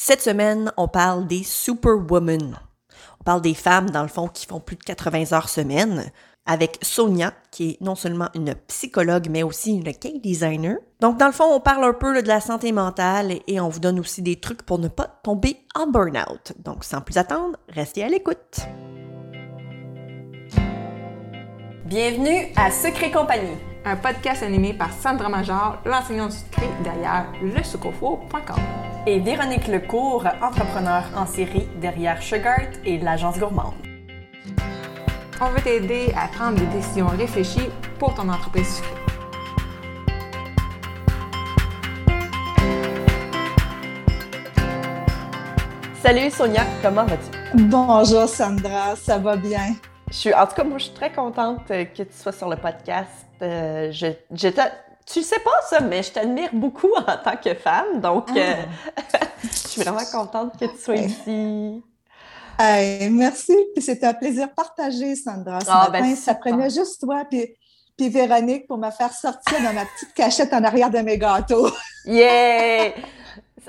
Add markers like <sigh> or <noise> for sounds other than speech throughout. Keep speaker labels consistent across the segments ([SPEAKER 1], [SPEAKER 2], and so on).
[SPEAKER 1] Cette semaine, on parle des superwomen. On parle des femmes, dans le fond, qui font plus de 80 heures semaine, avec Sonia, qui est non seulement une psychologue, mais aussi une cake designer. Donc, dans le fond, on parle un peu de la santé mentale et on vous donne aussi des trucs pour ne pas tomber en burn-out. Donc, sans plus attendre, restez à l'écoute. Bienvenue à Secret Compagnie,
[SPEAKER 2] un podcast animé par Sandra Major, l'enseignante du secret derrière lesucofo.com
[SPEAKER 1] et Véronique Lecourt, entrepreneur en série derrière Sugart et l'agence gourmande.
[SPEAKER 2] On veut t'aider à prendre des décisions réfléchies pour ton entreprise sucrée.
[SPEAKER 1] Salut Sonia, comment vas-tu?
[SPEAKER 3] Bonjour Sandra, ça va bien?
[SPEAKER 1] Je suis, en tout cas, moi, je suis très contente que tu sois sur le podcast. Euh, je, je tu sais pas ça, mais je t'admire beaucoup en tant que femme, donc ah. euh, <laughs> je suis vraiment contente que tu sois ici.
[SPEAKER 3] merci, puis c'était un plaisir partagé, Sandra. Ce ah, ben, ça prenait juste toi puis, puis Véronique pour me faire sortir dans ma petite cachette en arrière de mes gâteaux. <laughs>
[SPEAKER 1] yeah!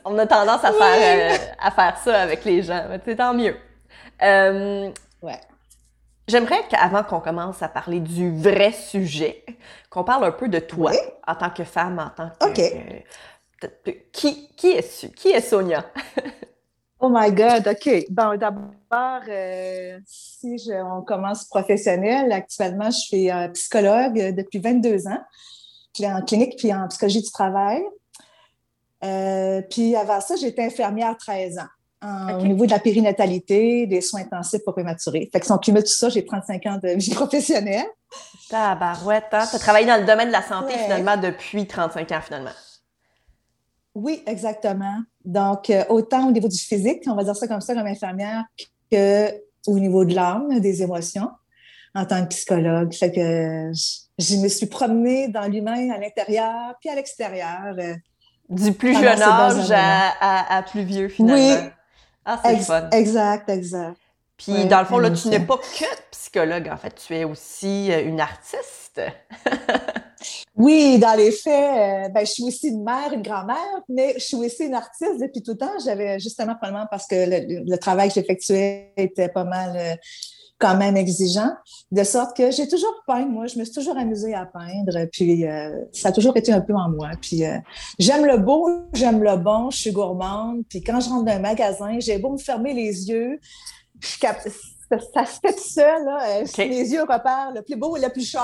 [SPEAKER 1] On a tendance à, faire, euh, à faire ça avec les gens, mais c'est tant mieux. Euh, ouais. J'aimerais qu'avant qu'on commence à parler du vrai sujet, qu'on parle un peu de toi en tant que femme, en tant que.
[SPEAKER 3] OK.
[SPEAKER 1] qui, qui, est, qui est Sonia? <laughs>
[SPEAKER 3] oh my God, OK. Bon, d'abord, euh, si je, on commence professionnel, actuellement, je suis euh, psychologue depuis 22 ans, en clinique puis en psychologie du travail. Euh, puis avant ça, j'étais infirmière 13 ans au niveau de la périnatalité, des soins intensifs pour prématurés. Fait que si on cumule tout ça, j'ai 35 ans de <laughs> vie professionnelle.
[SPEAKER 1] Tabarouette, hein? Tu as travaillé dans le domaine de la santé finalement depuis 35 ans finalement.
[SPEAKER 3] Oui, exactement. Donc, euh, autant au niveau du physique, on va dire ça comme ça, comme infirmière, qu'au niveau de l'âme, des émotions, en tant que psychologue. Fait que je, me suis promenée dans l'humain à l'intérieur puis à l'extérieur. Euh,
[SPEAKER 1] du plus jeune âge à, à, plus vieux, finalement.
[SPEAKER 3] Oui, ah, c'est fun. Exact, exact.
[SPEAKER 1] Puis, dans le fond, là, tu n'es pas que psychologue, en fait. Tu es aussi euh, une artiste. <laughs>
[SPEAKER 3] oui, dans les faits, euh, ben, je suis aussi une mère, une grand-mère, mais je suis aussi une artiste depuis tout le temps. J'avais justement, probablement parce que le, travail que j'effectuais était pas mal euh, quand même exigeant, de sorte que j'ai toujours peint, moi, je me suis toujours amusée à peindre, puis euh, ça a toujours été un peu en moi. Puis euh, j'aime le beau, j'aime le bon, je suis gourmande, puis quand je rentre dans un magasin, j'ai beau me fermer les yeux, ça, se fait tout seul, là, euh, les yeux repèrent le plus beau et le plus cher.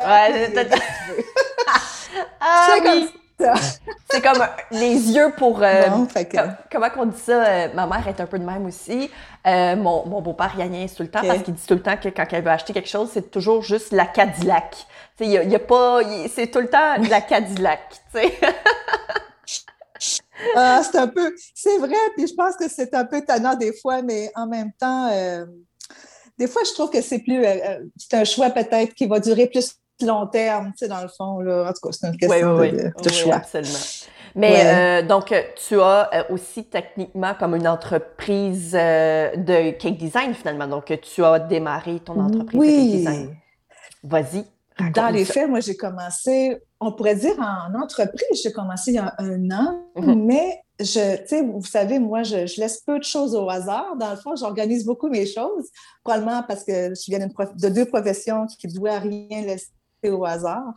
[SPEAKER 1] Ouais, <laughs> ah, oui. C'est comme les yeux pour. Euh, comment on dit ça? Euh, ma mère est un peu de même aussi. Euh, mon, beau-père, il a tout le temps parce qu'il dit tout le temps que quand elle veut acheter quelque chose, c'est toujours juste la Cadillac. Il y, a, pas. C'est tout le temps la Cadillac. <laughs>
[SPEAKER 3] ah, c'est un peu. C'est vrai, puis je pense que c'est un peu tannant des fois, mais en même temps. des fois, je trouve que c'est plus. c'est un choix peut-être qui va durer plus long terme, tu sais, dans le fond. Là. En tout cas, c'est une question
[SPEAKER 1] de,
[SPEAKER 3] de, choix.
[SPEAKER 1] absolument. Mais euh, donc, tu as euh, aussi techniquement comme une entreprise euh, de cake design finalement. Donc, tu as démarré ton entreprise de cake design. Vas-y.
[SPEAKER 3] Dans les faits, moi, j'ai commencé, on pourrait dire en entreprise, j'ai commencé il y a un an, mhm. mais je, tu sais, vous savez, moi, je, laisse peu de choses au hasard. Dans le fond, j'organise beaucoup mes choses, probablement parce que je viens de deux professions qui ne doivent rien laisser au hasard.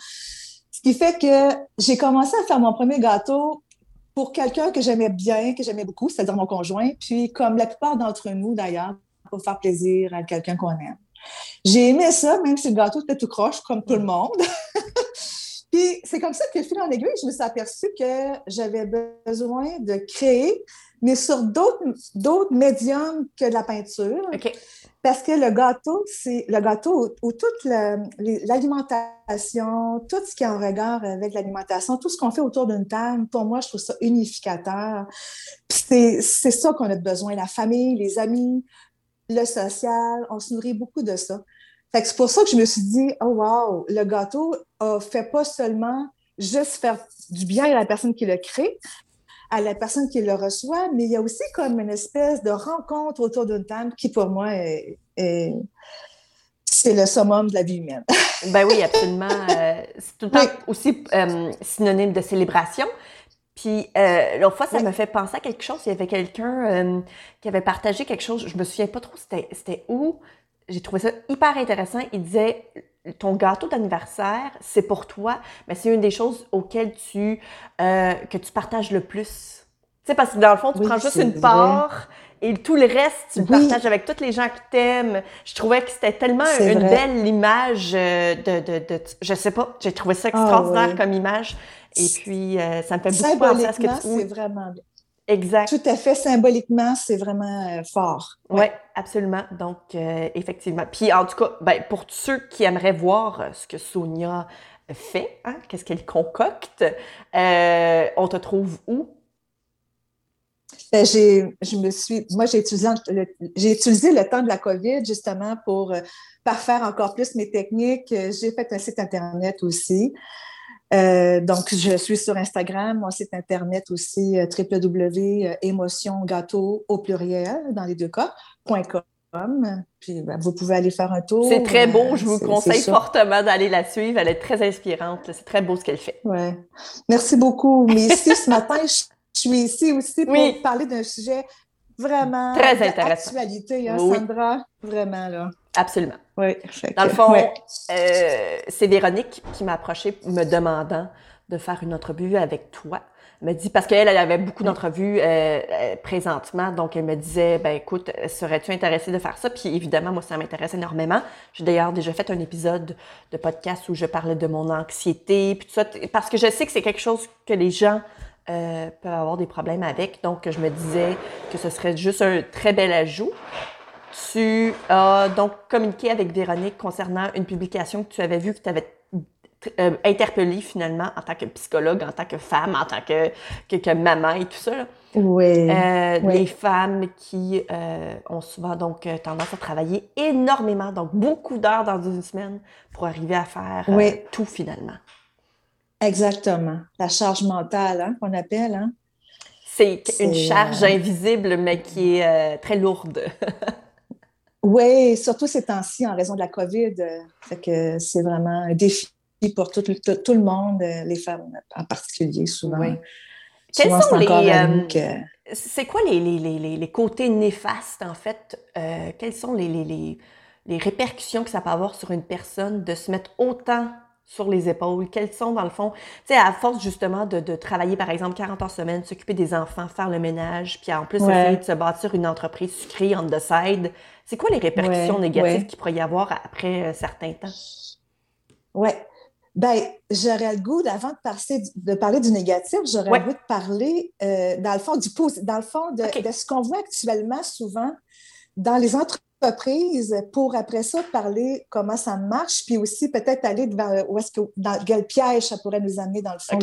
[SPEAKER 3] Ce qui fait que j'ai commencé à faire mon premier gâteau pour quelqu'un que j'aimais bien, que j'aimais beaucoup, c'est-à-dire mon conjoint, puis comme la plupart d'entre nous d'ailleurs, pour faire plaisir à quelqu'un qu'on aime. J'ai aimé ça, même si le gâteau était tout croche, comme tout le monde. <laughs> puis c'est comme ça que, fil en aiguille, je me suis aperçue que j'avais besoin de créer, mais sur d'autres médiums que la peinture.
[SPEAKER 1] OK.
[SPEAKER 3] Parce que le gâteau, c'est le gâteau où, toute l'alimentation, tout ce qui est en regard avec l'alimentation, tout ce qu'on fait autour d'une table, pour moi, je trouve ça unificateur. C'est ça qu'on a besoin, la famille, les amis, le social, on se nourrit beaucoup de ça. c'est pour ça que je me suis dit, oh wow, le gâteau ne fait pas seulement juste faire du bien à la personne qui le crée, à la personne qui le reçoit, mais il y a aussi comme une espèce de rencontre autour d'une table qui, pour moi, est, c'est le summum de la vie humaine. <laughs>
[SPEAKER 1] ben oui, absolument. Euh, c'est tout le temps aussi euh, synonyme de célébration. Puis euh, l'autre fois, ça me fait penser à quelque chose. Il y avait quelqu'un euh, qui avait partagé quelque chose. Je me souviens pas trop c'était où. J'ai trouvé ça hyper intéressant. Il disait ton gâteau d'anniversaire, c'est pour toi, mais c'est une des choses auxquelles tu euh, que tu partages le plus. Tu sais, parce que dans le fond, tu prends juste une part et tout le reste, tu le partages avec tous les gens qui t'aiment. Je trouvais que c'était tellement une belle image de, de, de, Je sais pas, j'ai trouvé ça ah extraordinaire comme image. Et puis, euh, ça me fait beaucoup penser à ce que tu...
[SPEAKER 3] c'est vraiment
[SPEAKER 1] Exact.
[SPEAKER 3] Tout à fait, symboliquement, c'est vraiment euh, fort.
[SPEAKER 1] Oui, ouais, absolument. Donc, euh, effectivement. Puis, en tout cas, ben, pour ceux qui aimeraient voir ce que Sonia fait, hein, qu'est-ce qu'elle concocte, on te trouve où?
[SPEAKER 3] Ben, j'ai, je me suis, moi, j'ai utilisé, le, j'ai utilisé le temps de la COVID justement pour parfaire encore plus mes techniques. J'ai fait un site Internet aussi. Euh, donc, je suis sur Instagram, mon site Internet aussi, euh, www.émotiongâteau au pluriel, dans les deux cas, .com. Puis, ben, vous pouvez aller faire un tour.
[SPEAKER 1] C'est très beau. Euh, je vous conseille fortement d'aller la suivre. Elle est très inspirante. C'est très beau ce qu'elle fait.
[SPEAKER 3] Ouais. Merci beaucoup. Mais ici, ce matin, je, suis ici aussi pour parler d'un sujet vraiment
[SPEAKER 1] très intéressant.
[SPEAKER 3] Actualité, hein, Sandra, vraiment là.
[SPEAKER 1] Absolument.
[SPEAKER 3] Oui.
[SPEAKER 1] Dans le fond, euh, c'est Véronique qui m'a approché me demandant de faire une entrevue avec toi. Elle me dit parce qu'elle elle avait beaucoup d'entrevues euh, euh, présentement, donc elle me disait ben écoute, serais-tu intéressée de faire ça? Puis évidemment moi ça m'intéresse énormément. J'ai d'ailleurs déjà fait un épisode de podcast où je parlais de mon anxiété puis tout ça parce que je sais que c'est quelque chose que les gens peuvent avoir des problèmes avec. Donc, je me disais que ce serait juste un très bel ajout. Tu as donc communiqué avec Véronique concernant une publication que tu avais vue, que tu avais euh, interpellée finalement en tant que psychologue, en tant que femme, en tant que, que, maman et tout ça.
[SPEAKER 3] Oui,
[SPEAKER 1] euh, Les femmes qui euh, ont souvent donc tendance à travailler énormément, donc beaucoup d'heures dans une semaine pour arriver à faire tout finalement.
[SPEAKER 3] Exactement. La charge mentale hein, qu'on appelle. Hein?
[SPEAKER 1] C'est une charge invisible, mais qui est très lourde. <laughs>
[SPEAKER 3] Oui, surtout ces temps-ci en raison de la COVID. Euh, fait que c'est vraiment un défi pour tout, tout, le monde, euh, les femmes en particulier, souvent. Oui.
[SPEAKER 1] Quels sont les. Euh, c'est quoi les, les, les, côtés néfastes, en fait? quelles sont les, répercussions que ça peut avoir sur une personne de se mettre autant sur les épaules? Quelles sont, dans le fond, tu sais, à force justement de, de, travailler, par exemple, 40 heures semaine, s'occuper des enfants, faire le ménage, puis en plus, essayer de se bâtir une entreprise sucrée on the side, c'est quoi les répercussions négatives qu'il pourrait y avoir après un certain temps?
[SPEAKER 3] Oui. Ben, j'aurais le goût, avant de, passer, de parler du négatif, j'aurais le goût de parler, euh, dans le fond, du dans le fond de, de ce qu'on voit actuellement souvent dans les entreprises pour après ça parler comment ça marche, puis aussi peut-être aller vers où est-ce que dans quel piège ça pourrait nous amener dans le fond.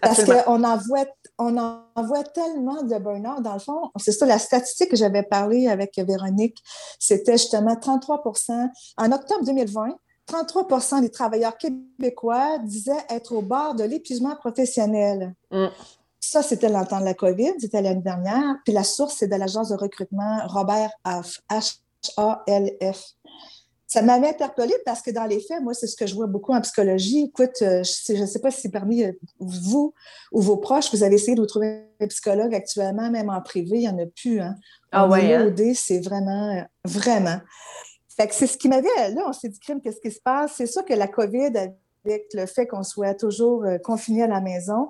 [SPEAKER 3] parce qu'on en voit on en voit tellement de burn-out. Dans le fond, c'est ça la statistique que j'avais parlé avec Véronique, c'était justement 33 En octobre 2020, 33 des travailleurs québécois disaient être au bord de l'épuisement professionnel. Mm. Ça, c'était le temps de la COVID, c'était l'année dernière. Puis la source, c'est de l'agence de recrutement Robert H. A-L-F. Ça m'avait interpellée parce que dans les faits, moi, c'est ce que je vois beaucoup en psychologie. Écoute, euh, je ne sais pas si parmi euh, vous ou vos proches, vous avez essayé de vous trouver un psychologue actuellement, même en privé, il n'y en a plus. Hein.
[SPEAKER 1] Ah ouais, hein?
[SPEAKER 3] c'est vraiment, euh, vraiment. Fait que c'est ce qui m'avait, là, on s'est dit, crime, qu'est-ce qui se passe? C'est sûr que la COVID, avec le fait qu'on soit toujours confiné à la maison,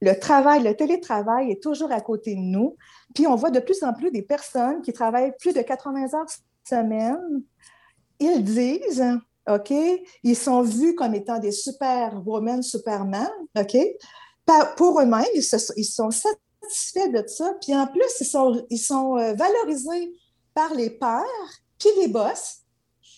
[SPEAKER 3] le travail, le télétravail est toujours à côté de nous. Puis on voit de plus en plus des personnes qui travaillent plus de 80 heures semaine, ils disent, OK, ils sont vus comme étant des superwomen, superman, OK? Pour eux-mêmes, ils, sont satisfaits de ça. Puis en plus, ils sont, ils sont euh, valorisés par les pairs, puis les boss.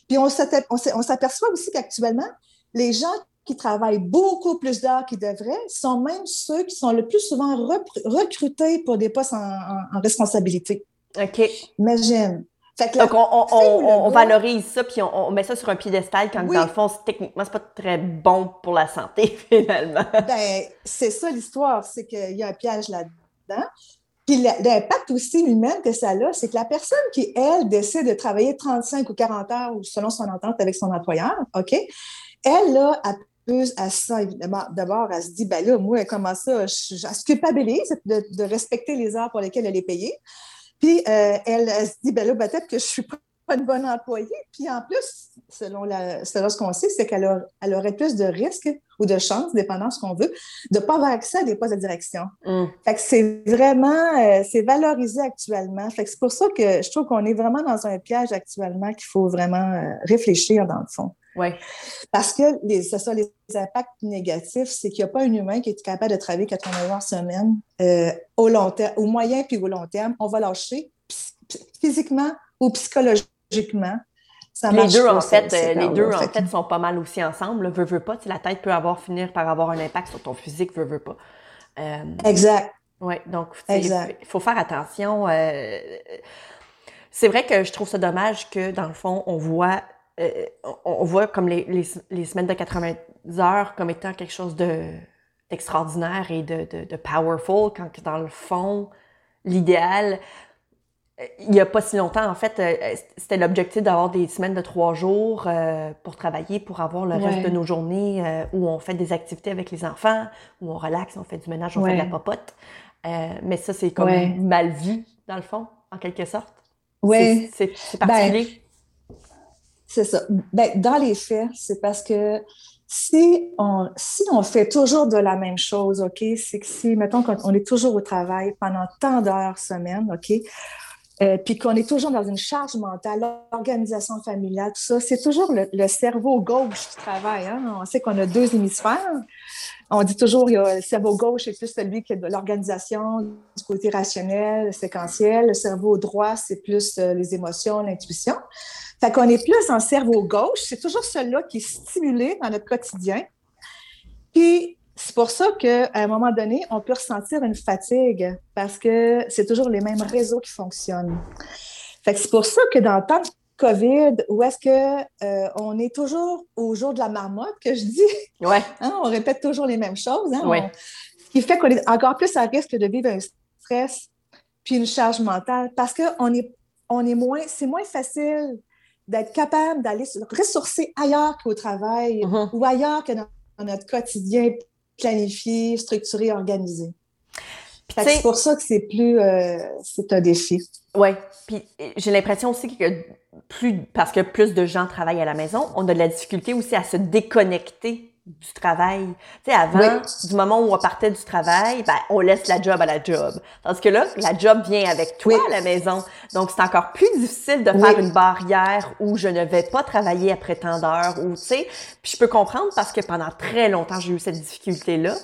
[SPEAKER 3] Puis on s'aperçoit aussi qu'actuellement, les gens qui travaillent beaucoup plus d'heures qu'ils devraient sont même ceux qui sont le plus souvent recrutés pour des postes en, en responsabilité.
[SPEAKER 1] OK.
[SPEAKER 3] Imagine.
[SPEAKER 1] Donc, on, valorise ça, puis on, met ça sur un piédestal quand, dans le fond, techniquement, c'est pas très bon pour la santé, <laughs> finalement.
[SPEAKER 3] Ben, c'est ça l'histoire, c'est qu'il y a un piège là-dedans. Puis l'impact aussi humain que ça a, c'est que la personne qui, elle, décide de travailler 35 ou 40 heures ou selon son entente avec son employeur, OK, elle, là, peu à ça, évidemment. D'abord, elle se dit, ben là, moi, comment ça? Je, je, se culpabilise de, de, respecter les heures pour lesquelles elle est payée. Puis, euh, elle, elle, se dit, ben là, peut-être que je suis pas une bonne employée. Puis en plus, selon, la, selon ce qu'on sait, c'est qu'elle elle aurait plus de risques ou de chances, dépendant de ce qu'on veut, de ne pas avoir accès à des postes de direction. Mm. Fait que c'est vraiment, euh, c'est valorisé actuellement. Fait que c'est pour ça que je trouve qu'on est vraiment dans un piège actuellement qu'il faut vraiment euh, réfléchir dans le fond.
[SPEAKER 1] Ouais.
[SPEAKER 3] Parce que les, ce sont les impacts négatifs, c'est qu'il n'y a pas un humain qui est capable de travailler 80 heures semaine euh, au long terme, au moyen puis au long terme. On va lâcher physiquement ou psychologiquement
[SPEAKER 1] les deux, en fait, euh, les deux, en fait, sont pas mal aussi ensemble. Veux, veux pas, la tête peut avoir finir par avoir un impact sur ton physique, veux, veux pas.
[SPEAKER 3] Euh, exact.
[SPEAKER 1] Oui, donc il faut faire attention. C'est vrai que je trouve ça dommage que, dans le fond, on voit, on voit comme les, les, semaines de 80 heures comme étant quelque chose de d'extraordinaire et de, de, de, powerful, quand dans le fond, l'idéal, il n'y a pas si longtemps, en fait, euh, c'était l'objectif d'avoir des semaines de trois jours euh, pour travailler, pour avoir le reste de nos journées euh, où on fait des activités avec les enfants, où on relaxe, on fait du ménage, on fait de la popote. mais ça, c'est comme mal vu, dans le fond, en quelque sorte.
[SPEAKER 3] Oui.
[SPEAKER 1] C'est particulier.
[SPEAKER 3] Ben, c'est ça. Ben, dans les faits, c'est parce que si on, si on fait toujours de la même chose, OK, c'est que si, mettons, qu'on est toujours au travail pendant tant d'heures semaine, OK, euh, puis qu'on est toujours dans une charge mentale, l'organisation familiale, tout ça, c'est toujours le, cerveau gauche qui travaille. Hein? On sait qu'on a deux hémisphères. On dit toujours que le cerveau gauche est plus celui qui est de l'organisation, du côté rationnel, séquentiel. Le cerveau droit, c'est plus euh, les émotions, l'intuition. Fait qu'on est plus en cerveau gauche. C'est toujours celui-là qui est stimulé dans notre quotidien. Puis c'est pour ça qu'à un moment donné, on peut ressentir une fatigue parce que c'est toujours les mêmes réseaux qui fonctionnent. Fait c'est pour ça que dans le temps de COVID, où est-ce qu'on euh, on est toujours au jour de la marmotte, que je dis,
[SPEAKER 1] ouais. <laughs>
[SPEAKER 3] Hein, on répète toujours les mêmes choses. Hein, ce qui fait qu'on est encore plus à risque de vivre un stress puis une charge mentale parce que on est, on est moins, c'est moins facile d'être capable d'aller se ressourcer ailleurs qu'au travail mm-hmm. ou ailleurs que dans notre quotidien planifié, structuré, organisé. C'est pour ça que c'est plus, euh, c'est un défi.
[SPEAKER 1] Oui, puis j'ai l'impression aussi que plus, parce que plus de gens travaillent à la maison, on a de la difficulté aussi à se déconnecter du travail. Tu sais, avant, du moment où on partait du travail, ben, on laisse la job à la job. Parce que là, la job vient avec toi à la maison. Donc, c'est encore plus difficile de faire une barrière où je ne vais pas travailler après tant d'heures ou, tu sais. Puis je peux comprendre parce que pendant très longtemps, j'ai eu cette difficulté-là.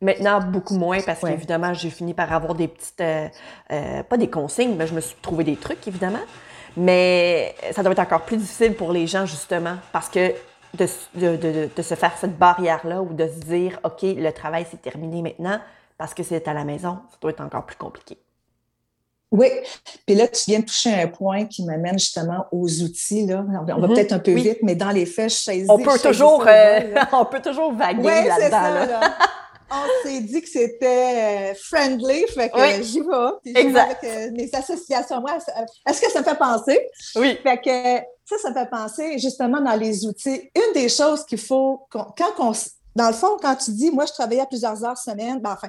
[SPEAKER 1] Maintenant, beaucoup moins parce qu'évidemment, j'ai fini par avoir des petites, euh, euh, pas des consignes, mais je me suis trouvé des trucs, évidemment. Mais ça doit être encore plus difficile pour les gens, justement, parce que de, de, de, se faire cette barrière-là ou de se dire, OK, le travail, c'est terminé maintenant parce que c'est à la maison, ça doit être encore plus compliqué.
[SPEAKER 3] Oui, puis là, tu viens de toucher un point qui m'amène justement aux outils. Là. On va mm-hmm. peut-être un peu vite, mais dans les faits, je saisis.
[SPEAKER 1] On peut, toujours, euh, <laughs> on peut toujours vaguer là-dedans. Là.
[SPEAKER 3] on s'est dit que c'était euh, friendly, fait que j'y vais.
[SPEAKER 1] exact.
[SPEAKER 3] avec euh, mes associations. Est-ce que ça me fait penser?
[SPEAKER 1] Oui.
[SPEAKER 3] Fait que ça, ça me fait penser justement dans les outils. Une des choses qu'il faut, quand on, dans le fond, quand tu dis, moi, je travaillais à plusieurs heures semaine, ben, enfin,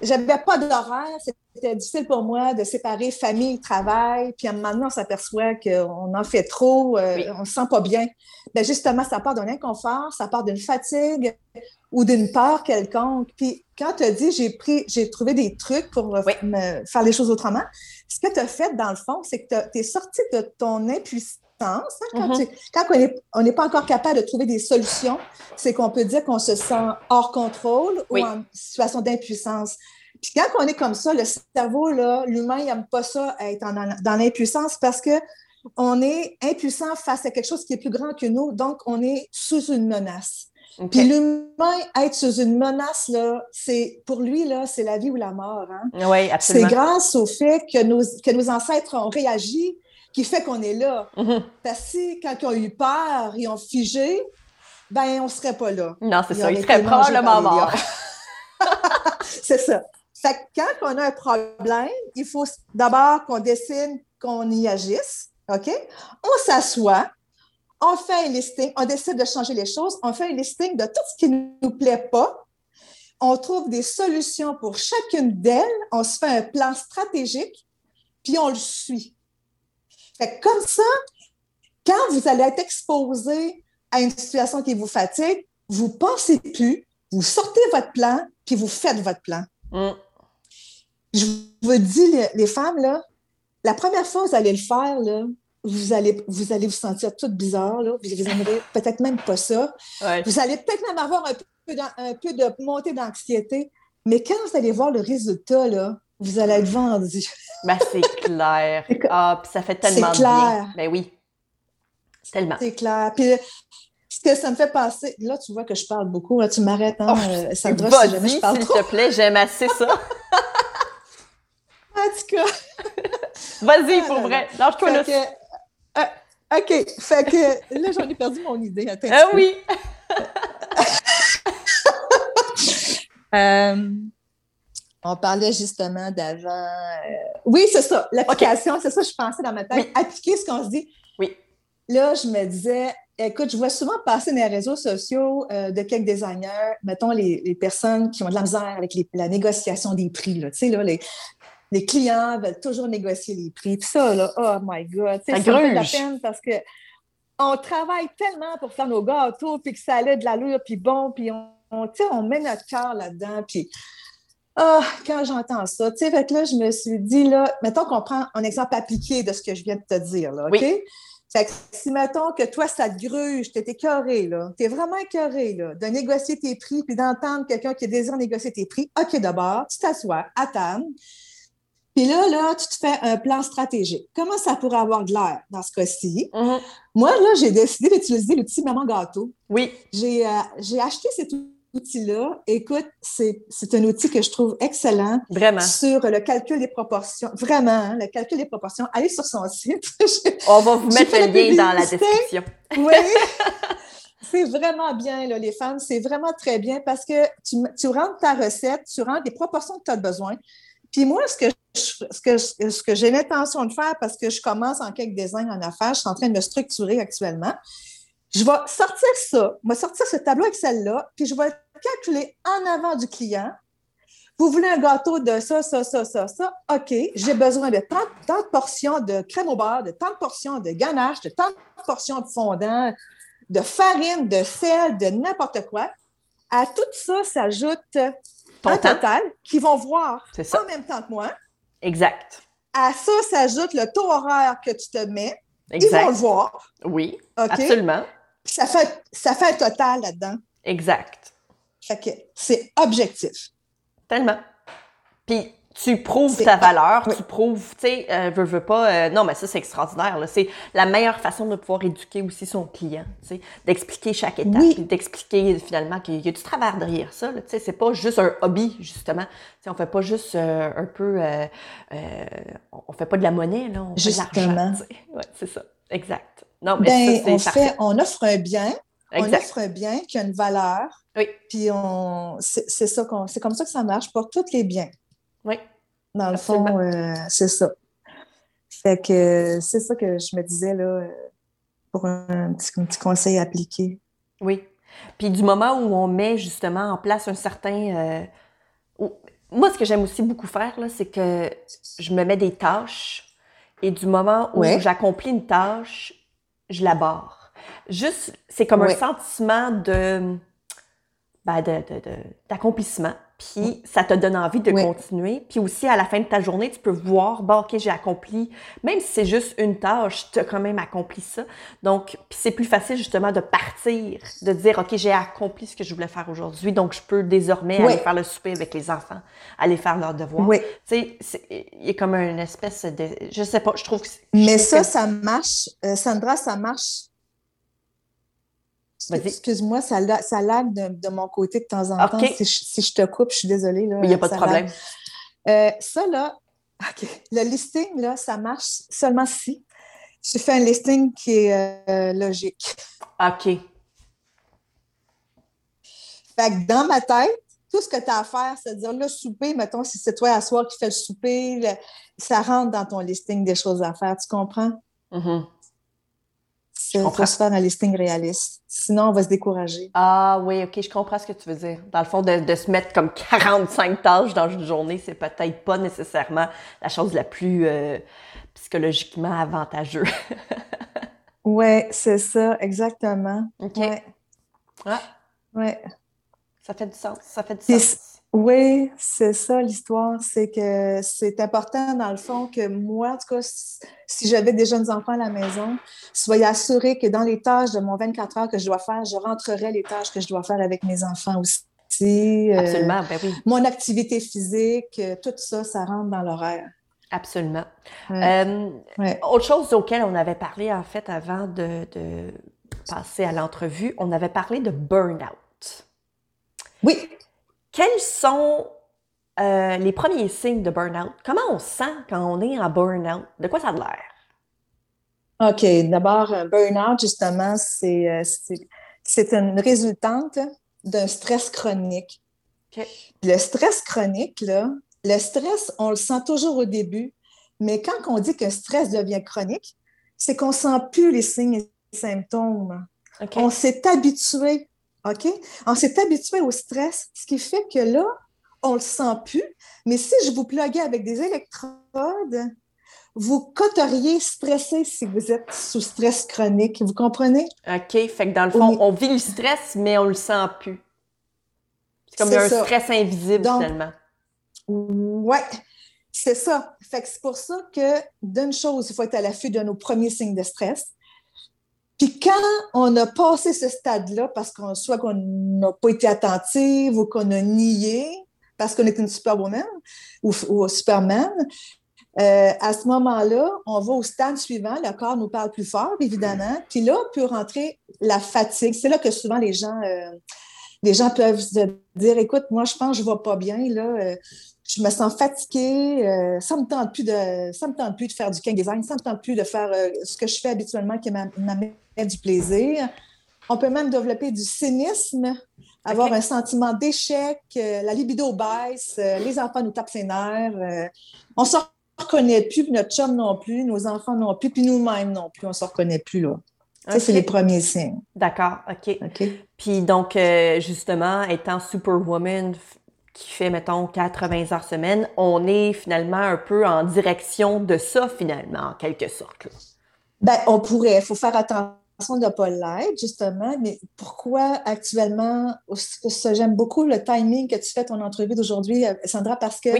[SPEAKER 3] j'avais pas d'horaire, c'était difficile pour moi de séparer famille, travail, puis à un moment donné, on s'aperçoit qu'on en fait trop, euh, on se sent pas bien. Ben justement, ça part d'un inconfort, ça part d'une fatigue ou d'une peur quelconque. Puis quand tu as dit, j'ai pris, j'ai trouvé des trucs pour me faire les choses autrement, ce que tu as fait, dans le fond, c'est que tu es sorti de ton impuissance Hein, mm-hmm. Quand, on n'est pas encore capable de trouver des solutions, c'est qu'on peut dire qu'on se sent hors contrôle ou en situation d'impuissance. Puis quand on est comme ça, le cerveau, l'humain, il n'aime pas ça être dans, l'impuissance parce que on est impuissant face à quelque chose qui est plus grand que nous, donc on est sous une menace. Puis l'humain, être sous une menace, là, c'est, pour lui, là, c'est la vie ou la mort. Hein?
[SPEAKER 1] Oui, absolument.
[SPEAKER 3] C'est grâce au fait que nos, que nos ancêtres ont réagi qui fait qu'on est là. Mm-hmm. Parce que quand ils ont eu peur, ils ont figé, ben on ne serait pas là.
[SPEAKER 1] Non, c'est ça. Ils seraient probablement morts. <laughs>
[SPEAKER 3] c'est ça. Fait que quand on a un problème, il faut d'abord qu'on décide qu'on y agisse. OK? On s'assoit, on fait un listing, on décide de changer les choses, on fait un listing de tout ce qui ne nous plaît pas, on trouve des solutions pour chacune d'elles, on se fait un plan stratégique, puis on le suit. Fait que comme ça, quand vous allez être exposé à une situation qui vous fatigue, vous ne pensez plus, vous sortez votre plan, puis vous faites votre plan.
[SPEAKER 1] Mm.
[SPEAKER 3] Je vous dis, les, les femmes, là, la première fois que vous allez le faire, là, vous allez, vous allez vous sentir toute bizarre, là. Vous n'aimerez peut-être même pas ça.
[SPEAKER 1] Ouais.
[SPEAKER 3] Vous allez peut-être même avoir un peu, un peu de montée d'anxiété. Mais quand vous allez voir le résultat, là, vous allez être vendu.
[SPEAKER 1] Ben, <laughs> c'est clair. Ah, puis ça fait tellement
[SPEAKER 3] c'est clair.
[SPEAKER 1] bien. Ben oui. Tellement.
[SPEAKER 3] C'est clair. Puis, ce que ça me fait passer, là, tu vois que je parle beaucoup. Là, tu m'arrêtes, hein,
[SPEAKER 1] Oh,
[SPEAKER 3] euh, Sandra, si jamais
[SPEAKER 1] Vas-y,
[SPEAKER 3] je parle
[SPEAKER 1] s'il te plaît, j'aime assez ça. <laughs>
[SPEAKER 3] En tout cas, <laughs>
[SPEAKER 1] Vas-y,
[SPEAKER 3] Ah
[SPEAKER 1] pour vrai. Lâche-toi là.
[SPEAKER 3] que, euh, OK. Fait que là, j'en ai perdu mon idée. Attends
[SPEAKER 1] Ah oui.
[SPEAKER 3] Euh, on parlait justement d'avant. euh, Oui, c'est ça. L'application, c'est ça je pensais dans ma tête.
[SPEAKER 1] Oui.
[SPEAKER 3] Appliquer ce qu'on se dit.
[SPEAKER 1] Oui.
[SPEAKER 3] Là, je me disais, écoute, je vois souvent passer dans les réseaux sociaux euh, de quelques designers, mettons les, les personnes qui ont de la misère avec les- la négociation des prix. Là. Tu sais, là, les, les clients veulent toujours négocier les prix. Puis ça, là, oh my God. Tu sais,
[SPEAKER 1] Ça
[SPEAKER 3] ça me fait de la peine parce que on travaille tellement pour faire nos gâteaux, puis que ça a de l'allure, puis bon, puis on, on, tu sais, on met notre cœur là-dedans, puis ah, quand j'entends ça, tu sais, fait que là, je me suis dit, là, mettons qu'on prend un exemple appliqué de ce que je viens de te dire, là, OK?
[SPEAKER 1] Oui.
[SPEAKER 3] Fait que si, mettons, que toi, ça te gruge, t'es écœuré, là, t'es vraiment écœuré, là, de négocier tes prix, puis d'entendre quelqu'un qui désire négocier tes prix, OK, d'abord, tu t'assois à table, puis là, là, tu te fais un plan stratégique. Comment ça pourrait avoir de l'air dans ce cas-ci?
[SPEAKER 1] Mhm.
[SPEAKER 3] Moi, là, j'ai décidé d'utiliser l'outil Maman Gâteau.
[SPEAKER 1] Oui.
[SPEAKER 3] J'ai euh, acheté cet outil-là. Écoute, c'est c'est un outil que je trouve excellent
[SPEAKER 1] Vraiment.
[SPEAKER 3] sur le calcul des proportions. Vraiment, hein, le calcul des proportions. Allez sur son site. <laughs>
[SPEAKER 1] On va vous mettre le lien dans la description.
[SPEAKER 3] oui. <laughs> C'est vraiment bien, là, les femmes. C'est vraiment très bien parce que tu, tu rentres ta recette, tu rentres les proportions que tu as besoin. Puis moi, ce que je- ce que, je- ce que j'ai l'intention de faire, parce que je commence en quelques design en affaires, je suis en train de me structurer actuellement, je vais sortir ça, je vais sortir ce tableau Excel-là, puis je vais calculer en avant du client. Vous voulez un gâteau de ça, ça, ça, ça, ça. OK, j'ai besoin de tant, tant de portions de crème au beurre, de tant de portions de ganache, de tant de portions de fondant, de farine, de sel, de n'importe quoi. À tout ça s'ajoute un total qu'ils vont voir en même temps que moi.
[SPEAKER 1] Exact.
[SPEAKER 3] À ça s'ajoute le taux horaire que tu te mets. Ils vont
[SPEAKER 1] Exact.
[SPEAKER 3] le voir.
[SPEAKER 1] Oui, absolument.
[SPEAKER 3] Ça fait, ça fait un total là-dedans.
[SPEAKER 1] Exact.
[SPEAKER 3] Fait que c'est objectif.
[SPEAKER 1] Tellement. Puis tu prouves ta valeur,
[SPEAKER 3] oui.
[SPEAKER 1] tu prouves, tu sais, euh, veux, veux pas. euh, non, mais ça, c'est extraordinaire. là. C'est la meilleure façon de pouvoir éduquer aussi son client, tu sais, d'expliquer chaque étape,
[SPEAKER 3] Oui.
[SPEAKER 1] puis d'expliquer finalement qu'il y a du travail derrière ça. Tu sais, c'est pas juste un hobby, justement. Tu sais, on fait pas juste euh, un peu. euh, on fait pas de la monnaie, là. On fait de l'argent. Ouais, c'est ça. Exact. Non, mais
[SPEAKER 3] Ben,
[SPEAKER 1] ça,
[SPEAKER 3] on, fait, on offre un bien, on offre un bien qui a une valeur,
[SPEAKER 1] Oui.
[SPEAKER 3] puis on, c'est, ça qu'on, c'est comme ça que ça marche pour tous les biens.
[SPEAKER 1] Oui.
[SPEAKER 3] Dans le
[SPEAKER 1] Absolument.
[SPEAKER 3] fond, euh, c'est ça. Fait que c'est ça que je me disais là, pour un petit, un petit conseil appliqué.
[SPEAKER 1] Oui. Puis du moment où on met justement en place un certain... euh, où- Moi, ce que j'aime aussi beaucoup faire, là, c'est que je me mets des tâches et du moment où
[SPEAKER 3] Ouais.
[SPEAKER 1] j'accomplis une tâche, je la barre. Juste, c'est comme un sentiment de... ben, de- de- de- d'accomplissement. Puis ça te donne envie de continuer. Puis aussi, à la fin de ta journée, tu peux voir, bon, OK, j'ai accompli, même si c'est juste une tâche, tu as quand même accompli ça. Donc, puis c'est plus facile justement de partir, de dire, OK, j'ai accompli ce que je voulais faire aujourd'hui, donc je peux désormais aller faire le souper avec les enfants, aller faire leurs devoirs.
[SPEAKER 3] Oui.
[SPEAKER 1] Tu sais, c'est- il y a comme une espèce de... Je sais pas, je trouve que... c'est- je
[SPEAKER 3] Mais ça,
[SPEAKER 1] que-
[SPEAKER 3] ça marche. Euh, Sandra, ça marche. Excuse-moi, ça, ça lag de, de mon côté de temps en temps. Si je, si je te coupe, je suis désolée. là,
[SPEAKER 1] Il n'y a pas de problème.
[SPEAKER 3] Euh, ça, là, <laughs> le listing, là, ça marche seulement si tu fais un listing qui est euh, logique.
[SPEAKER 1] OK.
[SPEAKER 3] Fait que dans ma tête, tout ce que tu as à faire, c'est-à-dire le souper, mettons, si c'est toi à soir qui fais le souper, le- ça rentre dans ton listing des choses à faire, tu comprends?
[SPEAKER 1] Mhm.
[SPEAKER 3] Il faut se faire un listing réaliste. Sinon, on va se décourager.
[SPEAKER 1] Ah oui, OK, je comprends ce que tu veux dire. Dans le fond, de, se mettre comme <laughs> 45 tâches dans une journée, c'est peut-être pas nécessairement la chose la plus euh, psychologiquement avantageuse. <laughs>
[SPEAKER 3] oui, c'est ça, exactement.
[SPEAKER 1] OK.
[SPEAKER 3] Ouais.
[SPEAKER 1] Ah.
[SPEAKER 3] Ouais.
[SPEAKER 1] Ça fait du sens. Ça fait du sens.
[SPEAKER 3] Oui, c'est ça l'histoire. C'est que c'est important, dans le fond, que moi, en tout cas, si j'avais des jeunes enfants à la maison, soyez assurés que dans les tâches de mon 24 heures que je dois faire, je rentrerai les tâches que je dois faire avec mes enfants aussi.
[SPEAKER 1] Euh, Absolument, ben oui.
[SPEAKER 3] Mon activité physique, euh, tout ça, ça rentre dans l'horaire.
[SPEAKER 1] Absolument. Euh, autre chose auquel on avait parlé, en fait, avant de, de passer à l'entrevue, on avait parlé de burn-out.
[SPEAKER 3] Oui.
[SPEAKER 1] Quels sont euh, les premiers signes de burn-out? Comment on sent quand on est en burn-out? De quoi ça a l'air?
[SPEAKER 3] OK. D'abord, burn-out, justement, euh, c'est une résultante d'un stress chronique. Le stress chronique, là, le stress, on le sent toujours au début, mais quand on dit qu'un stress devient chronique, c'est qu'on ne sent plus les signes et les symptômes. On s'est habitué OK? On s'est habitué au stress, ce qui fait que là, on ne le sent plus. Mais si je vous pluguais avec des électrodes, vous coteriez stressé si vous êtes sous stress chronique. Vous comprenez?
[SPEAKER 1] OK. Fait que dans le fond, on vit le stress, mais on ne le sent plus. C'est comme un stress invisible, finalement.
[SPEAKER 3] Oui, c'est ça. Fait que c'est pour ça que d'une chose, il faut être à l'affût de nos premiers signes de stress. Puis quand on a passé ce stade-là, parce qu'on soit qu'on n'a pas été attentive ou qu'on a nié, parce qu'on est une superwoman ou, ou superman, euh, à ce moment-là, on va au stade suivant, le corps nous parle plus fort, évidemment, puis là peut rentrer la fatigue. C'est là que souvent les gens, euh, les gens peuvent se dire, écoute, moi je pense que je ne vais pas bien, là, euh, je me sens fatiguée, euh, ça me tente plus de ça me tente plus de faire du king design, ça me tente plus de faire euh, ce que je fais habituellement qui m'amène du plaisir. On peut même développer du cynisme, avoir un sentiment d'échec, euh, la libido baisse, les enfants nous tapent ses nerfs, on ne se reconnaît plus, notre chum non plus, nos enfants non plus, puis nous-mêmes non plus, on ne se reconnaît plus là. Ça, c'est les premiers signes.
[SPEAKER 1] D'accord, OK.
[SPEAKER 3] OK.
[SPEAKER 1] Puis donc, justement, étant superwoman, qui fait, mettons, 80 heures semaine, on est finalement un peu en direction de ça, finalement, en quelque sorte.
[SPEAKER 3] Ben, on pourrait. Il faut faire attention de ne pas l'être, justement. Mais pourquoi actuellement, j'aime beaucoup le timing que tu fais ton entrevue d'aujourd'hui, Sandra, parce que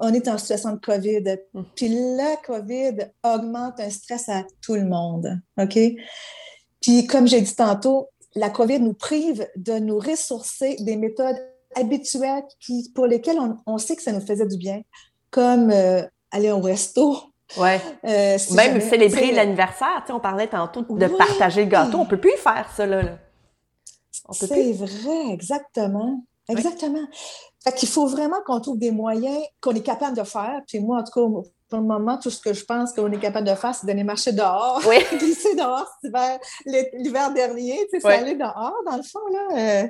[SPEAKER 3] on est en situation de COVID. Mm. Puis la COVID augmente un stress à tout le monde. OK? Puis comme j'ai dit tantôt, la COVID nous prive de nous ressourcer des méthodes habituels qui, pour lesquels on, sait que ça nous faisait du bien, comme euh, aller au resto.
[SPEAKER 1] Ouais. Euh, Même célébrer l'anniversaire. On parlait tantôt de partager le gâteau. On ne peut plus faire ça, là.
[SPEAKER 3] C'est vrai, exactement. Exactement. Fait qu'il faut vraiment qu'on trouve des moyens qu'on est capable de faire. Puis moi, en tout cas, pour le moment, tout ce que je pense qu'on est capable de faire, c'est d'aller marcher dehors.
[SPEAKER 1] Oui. <laughs>
[SPEAKER 3] glisser dehors. L'hiver dernier, tu sais, c'est aller dehors, dans le fond, là. Euh,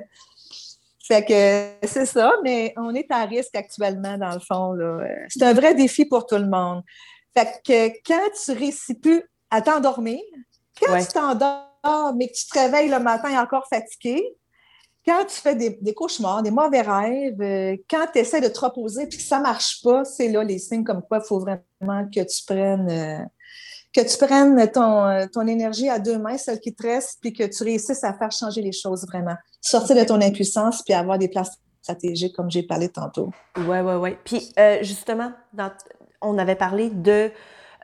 [SPEAKER 3] fait que c'est ça, mais on est à risque actuellement, dans le fond. C'est un vrai défi pour tout le monde. Fait que quand tu réussis plus à t'endormir, quand tu t'endors, mais que tu te réveilles le matin encore fatigué, quand tu fais des, cauchemars, des mauvais rêves, euh, quand tu essaies de te reposer et que ça ne marche pas, c'est là les signes comme quoi il faut vraiment que tu prennes euh, que tu prennes ton, euh, ton énergie à deux mains, celle qui te reste, puis que tu réussisses à faire changer les choses vraiment. Sortir de ton impuissance, puis avoir des places stratégiques, comme j'ai parlé tantôt.
[SPEAKER 1] Oui, oui, oui. Puis euh, justement, on avait parlé de,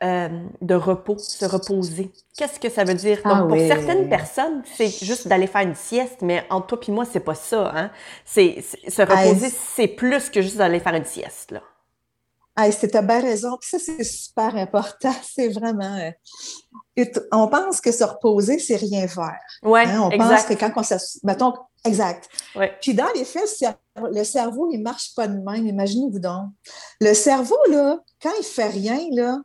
[SPEAKER 1] euh, de repos, se reposer. Qu'est-ce que ça veut dire? Donc, ah pour certaines personnes, c'est juste d'aller faire une sieste, mais entre toi et moi, c'est pas ça. Hein? C'est, se reposer, c'est plus que juste d'aller faire une sieste. Là.
[SPEAKER 3] Hey, c'est bien raison. ça, c'est super important. <laughs> C'est vraiment. Euh, on pense que se reposer, c'est rien faire.
[SPEAKER 1] Oui, hein? On pense
[SPEAKER 3] que quand on se. Mettons, exact. Puis dans les faits, le cerveau, il ne marche pas de même. Imaginez-vous donc. Le cerveau, là, quand il fait rien, là,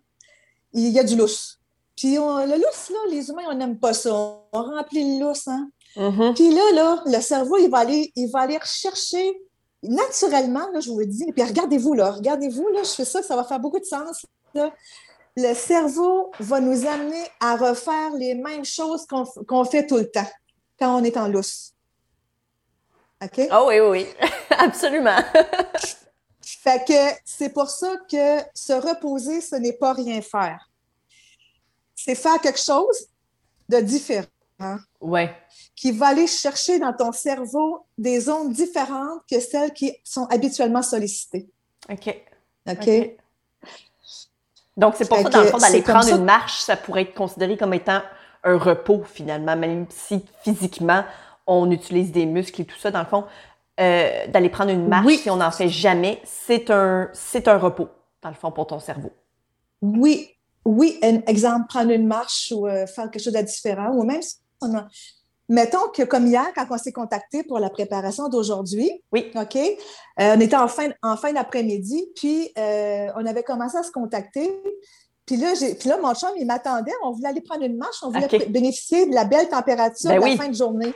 [SPEAKER 3] il y a du lousse. Puis le lousse, là, les humains, on n'aime pas ça. On remplit le lousse, hein?
[SPEAKER 1] Mm-hmm.
[SPEAKER 3] Puis là, là, le cerveau, il va aller, il va aller rechercher naturellement, là, je vous le dis, et puis regardez-vous, là, regardez-vous, là, je fais ça, ça va faire beaucoup de sens. le cerveau va nous amener à refaire les mêmes choses qu'on fait tout le temps quand on est en lousse. OK?
[SPEAKER 1] Oh oui, oui, <laughs> absolument. <laughs>
[SPEAKER 3] fait que c'est pour ça que se reposer, ce n'est pas rien faire. C'est faire quelque chose de différent.
[SPEAKER 1] Ouais.
[SPEAKER 3] Qui va aller chercher dans ton cerveau des zones différentes que celles qui sont habituellement sollicitées.
[SPEAKER 1] OK.
[SPEAKER 3] OK?
[SPEAKER 1] Donc, c'est pour ça, dans le fond, d'aller prendre une marche, ça pourrait être considéré comme étant un repos, finalement, même si physiquement, on utilise des muscles et tout ça. Dans le fond, euh, d'aller prendre une marche, si on n'en fait jamais, c'est un, c'est un repos, dans le fond, pour ton cerveau.
[SPEAKER 3] Oui, oui. Un exemple, prendre une marche ou euh, faire quelque chose de différent, ou même si on a, Mettons que comme hier, quand on s'est contacté pour la préparation d'aujourd'hui,
[SPEAKER 1] oui.
[SPEAKER 3] OK, euh, on était en fin, en fin d'après-midi, puis euh, on avait commencé à se contacter. Puis là, puis là, mon chum, il m'attendait. On voulait aller prendre une marche. On voulait bénéficier de la belle température
[SPEAKER 1] ben
[SPEAKER 3] de la fin de journée.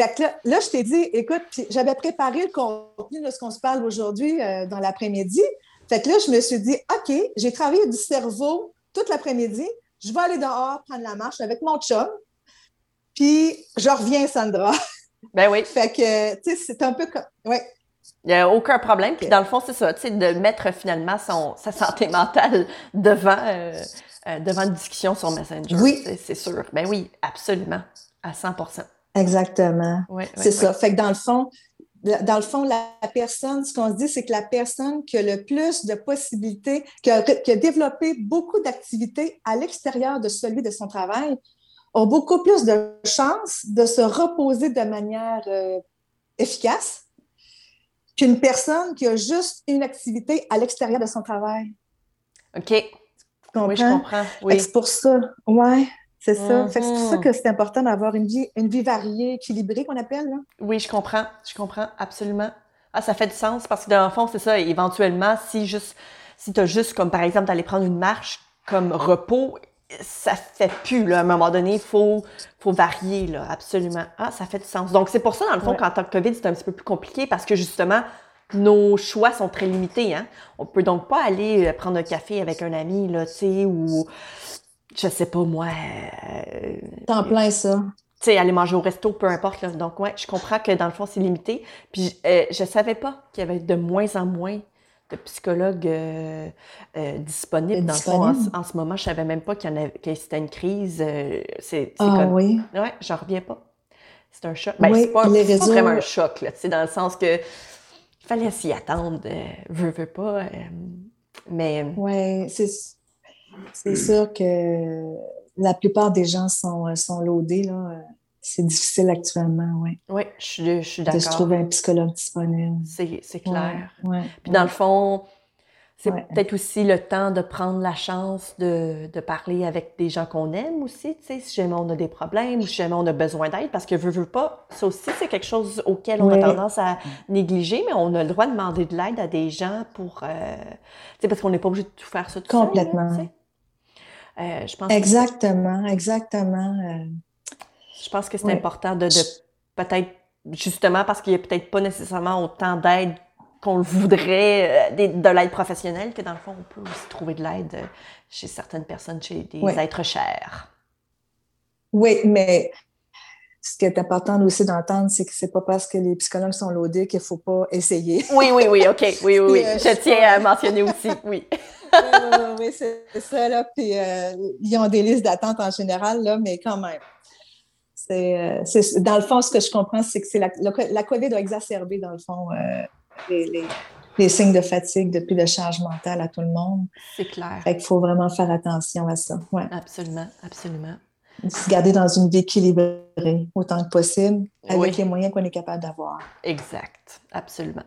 [SPEAKER 3] Fait que là, là je t'ai dit, écoute, j'avais préparé le contenu de ce qu'on se parle aujourd'hui euh, dans l'après-midi. Fait que là, je me suis dit, OK, j'ai travaillé du cerveau toute l'après-midi. Je vais aller dehors prendre la marche avec mon chum. Puis, je reviens, Sandra. <laughs>
[SPEAKER 1] Ben oui.
[SPEAKER 3] fait que, tu sais, c'est un peu comme. Ouais.
[SPEAKER 1] Il n'y a aucun problème. Puis, dans le fond, c'est ça, tu sais, de mettre finalement son, sa santé <laughs> mentale devant, euh, euh, devant une discussion sur Messenger.
[SPEAKER 3] Oui.
[SPEAKER 1] C'est sûr. Ben oui, absolument. À 100%
[SPEAKER 3] Exactement.
[SPEAKER 1] Oui,
[SPEAKER 3] c'est ça. Fait que dans le fond, dans le fond, la personne, ce qu'on se dit, c'est que la personne qui a le plus de possibilités, qui a, qui a développé beaucoup d'activités à l'extérieur de celui de son travail, ont beaucoup plus de chances de se reposer de manière euh, efficace qu'une personne qui a juste une activité à l'extérieur de son travail.
[SPEAKER 1] OK. Oui, je comprends.
[SPEAKER 3] C'est pour ça. Oui, c'est ça. C'est pour ça mm-hmm. que c'est important d'avoir une vie, une vie variée, équilibrée, qu'on appelle.
[SPEAKER 1] Oui, je comprends. Je comprends absolument. Ah, ça fait du sens parce que dans le fond, c'est ça. Éventuellement, si juste, si tu as juste, comme par exemple, d'aller prendre une marche comme repos, ça fait plus, là. À un moment donné, il faut, faut varier, là, absolument. Ah, ça fait du sens. Donc, c'est pour ça, dans le fond, qu'en tant que COVID, c'est un petit peu plus compliqué parce que justement, nos choix sont très limités, hein. On peut donc pas aller euh, prendre un café avec un ami, là, tu sais, ou, je sais pas, moi... Euh,
[SPEAKER 3] T'en plein, ça.
[SPEAKER 1] Tu sais, aller manger au resto, peu importe, là. Donc, ouais, je comprends que dans le fond, c'est limité. Puis, euh, je savais pas qu'il y avait de moins en moins de psychologues euh, euh, disponibles. Dans le fond, en, ce moment, je savais même pas qu'il y en avait, que c'était une crise. Euh, c'est,
[SPEAKER 3] ah comme... oui?
[SPEAKER 1] Ouais, j'en reviens pas. C'est un choc. Ben, c'est pas, vraiment un choc, là, dans le sens que il fallait s'y attendre, veux, veux pas. mais...
[SPEAKER 3] Oui, c'est, c'est sûr que la plupart des gens sont, sont loadés, là c'est difficile actuellement, oui.
[SPEAKER 1] Oui, je, suis d'accord.
[SPEAKER 3] De se trouver un psychologue disponible.
[SPEAKER 1] C'est clair. Puis dans le fond, c'est peut-être aussi le temps de prendre la chance de, de parler avec des gens qu'on aime aussi, tu sais, si jamais on a des problèmes ou si jamais on a besoin d'aide, parce que veut, veut pas, ça aussi, c'est quelque chose auquel on a tendance à négliger, mais on a le droit de demander de l'aide à des gens pour, euh, tu sais, parce qu'on n'est pas obligé de tout faire ça tout
[SPEAKER 3] Complètement.
[SPEAKER 1] Seul, euh, je pense
[SPEAKER 3] exactement, exactement.
[SPEAKER 1] Je pense que c'est important de, peut-être, justement parce qu'il n'y a peut-être pas nécessairement autant d'aide qu'on le voudrait, euh, de, l'aide professionnelle, que dans le fond, on peut aussi trouver de l'aide euh, chez certaines personnes, chez des êtres chers.
[SPEAKER 3] Oui, mais ce qui est important aussi d'entendre, c'est que c'est pas parce que les psychologues sont loadés qu'il faut pas essayer.
[SPEAKER 1] Oui, oui, oui, OK. <laughs> Oui, oui, oui. Euh, je tiens à mentionner aussi, oui. <laughs>
[SPEAKER 3] oui, c'est ça, là. Puis, ils ont des listes d'attente en général, là, mais quand même. Euh, c'est, dans le fond, ce que je comprends, c'est que c'est la, la, COVID a exacerbé, dans le fond, euh, les, signes de fatigue, de plus de charge mentale à tout le monde.
[SPEAKER 1] C'est clair.
[SPEAKER 3] Fait qu'il faut vraiment faire attention à ça. Ouais.
[SPEAKER 1] Absolument, absolument.
[SPEAKER 3] Se garder dans une vie équilibrée autant que possible, avec les moyens qu'on est capable d'avoir.
[SPEAKER 1] Exact, absolument.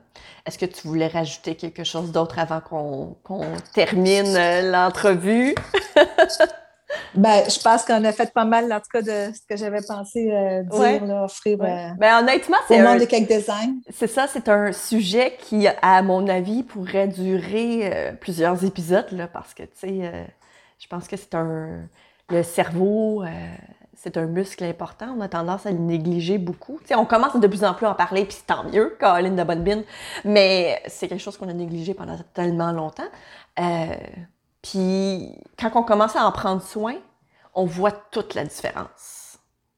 [SPEAKER 1] Est-ce que tu voulais rajouter quelque chose d'autre avant qu'on, qu'on termine euh, l'entrevue? <laughs>
[SPEAKER 3] Ben, je pense qu'on a fait pas mal, en tout cas, de ce que j'avais pensé euh, dire, là, offrir
[SPEAKER 1] ouais. Euh, ben, honnêtement, c'est
[SPEAKER 3] un... de quelques design.
[SPEAKER 1] C'est ça, c'est un sujet qui, à mon avis, pourrait durer euh, plusieurs épisodes, là, parce que, tu sais, je pense que c'est un... Le cerveau, c'est un muscle important. On a tendance à le négliger beaucoup. Tu sais, on commence de plus en plus à en parler, puis tant mieux, Caroline de Bonnebine, mais c'est quelque chose qu'on a négligé pendant tellement longtemps. Puis quand on commence à en prendre soin, on voit toute la différence.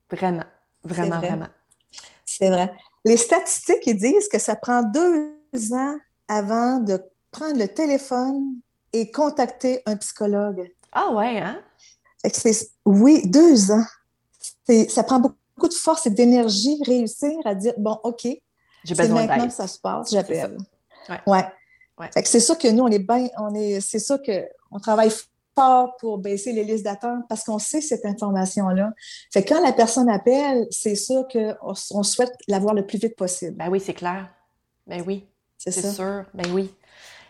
[SPEAKER 1] Vraiment, vraiment, vraiment.
[SPEAKER 3] C'est vrai. Les statistiques, ils disent que ça prend deux ans avant de prendre le téléphone et contacter un psychologue.
[SPEAKER 1] Ah ouais, hein?
[SPEAKER 3] Oui, deux ans. Ça prend beaucoup de force et d'énergie réussir à dire, bon, OK,
[SPEAKER 1] besoin
[SPEAKER 3] maintenant que ça se passe, j'appelle. Ouais. ouais. c'est sûr que nous, on est bien, on est, c'est sûr qu'on travaille fort pour baisser les listes d'attente parce qu'on sait cette information-là. Fait quand la personne appelle, c'est sûr qu'on on souhaite l'avoir le plus vite possible.
[SPEAKER 1] Ben oui, c'est clair. Ben oui. C'est sûr. Ben oui.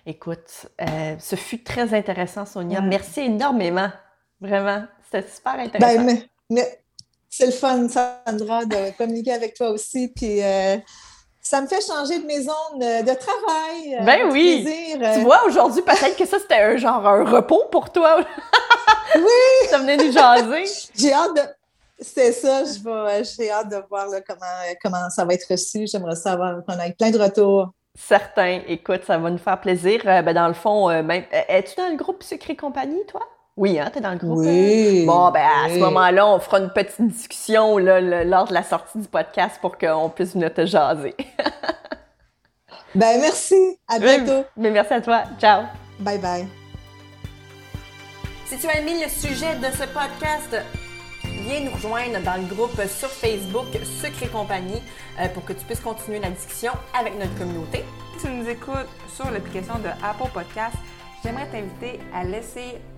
[SPEAKER 1] Écoute, euh, ce fut très intéressant, Sonia. Merci énormément. Vraiment. C'était super ben, intéressant.
[SPEAKER 3] Ben, mais, c'est le fun, Sandra, de communiquer avec toi aussi. Puis euh, ça me fait changer de maison de travail.
[SPEAKER 1] Euh, ben oui. Tu vois, aujourd'hui, peut-être que ça, c'était un genre un repos pour toi. <laughs>
[SPEAKER 3] oui.
[SPEAKER 1] ça venait nous jaser. <laughs>
[SPEAKER 3] J'ai hâte de. C'est ça, j'ai hâte de voir comment, comment ça va être reçu. J'aimerais savoir qu'on ait plein de retours.
[SPEAKER 1] Certain. Écoute, ça va nous faire plaisir. Euh, ben, dans le fond, euh, même, es-tu dans le groupe Secret Compagnie, toi? Oui, hein, t'es dans le groupe.
[SPEAKER 3] Oui.
[SPEAKER 1] Bon, ben, à ce moment-là, on fera une petite discussion là, lors de la sortie du podcast pour qu'on puisse venir te jaser. <laughs>
[SPEAKER 3] ben, merci. À bientôt.
[SPEAKER 1] Ben, merci à toi. Ciao.
[SPEAKER 3] Bye bye.
[SPEAKER 1] Si tu as aimé le sujet de ce podcast, viens nous rejoindre dans le groupe sur Facebook Secret Compagnie euh, pour que tu puisses continuer la discussion avec notre communauté.
[SPEAKER 2] Si tu nous écoutes sur l'application de Apple Podcast, j'aimerais t'inviter à laisser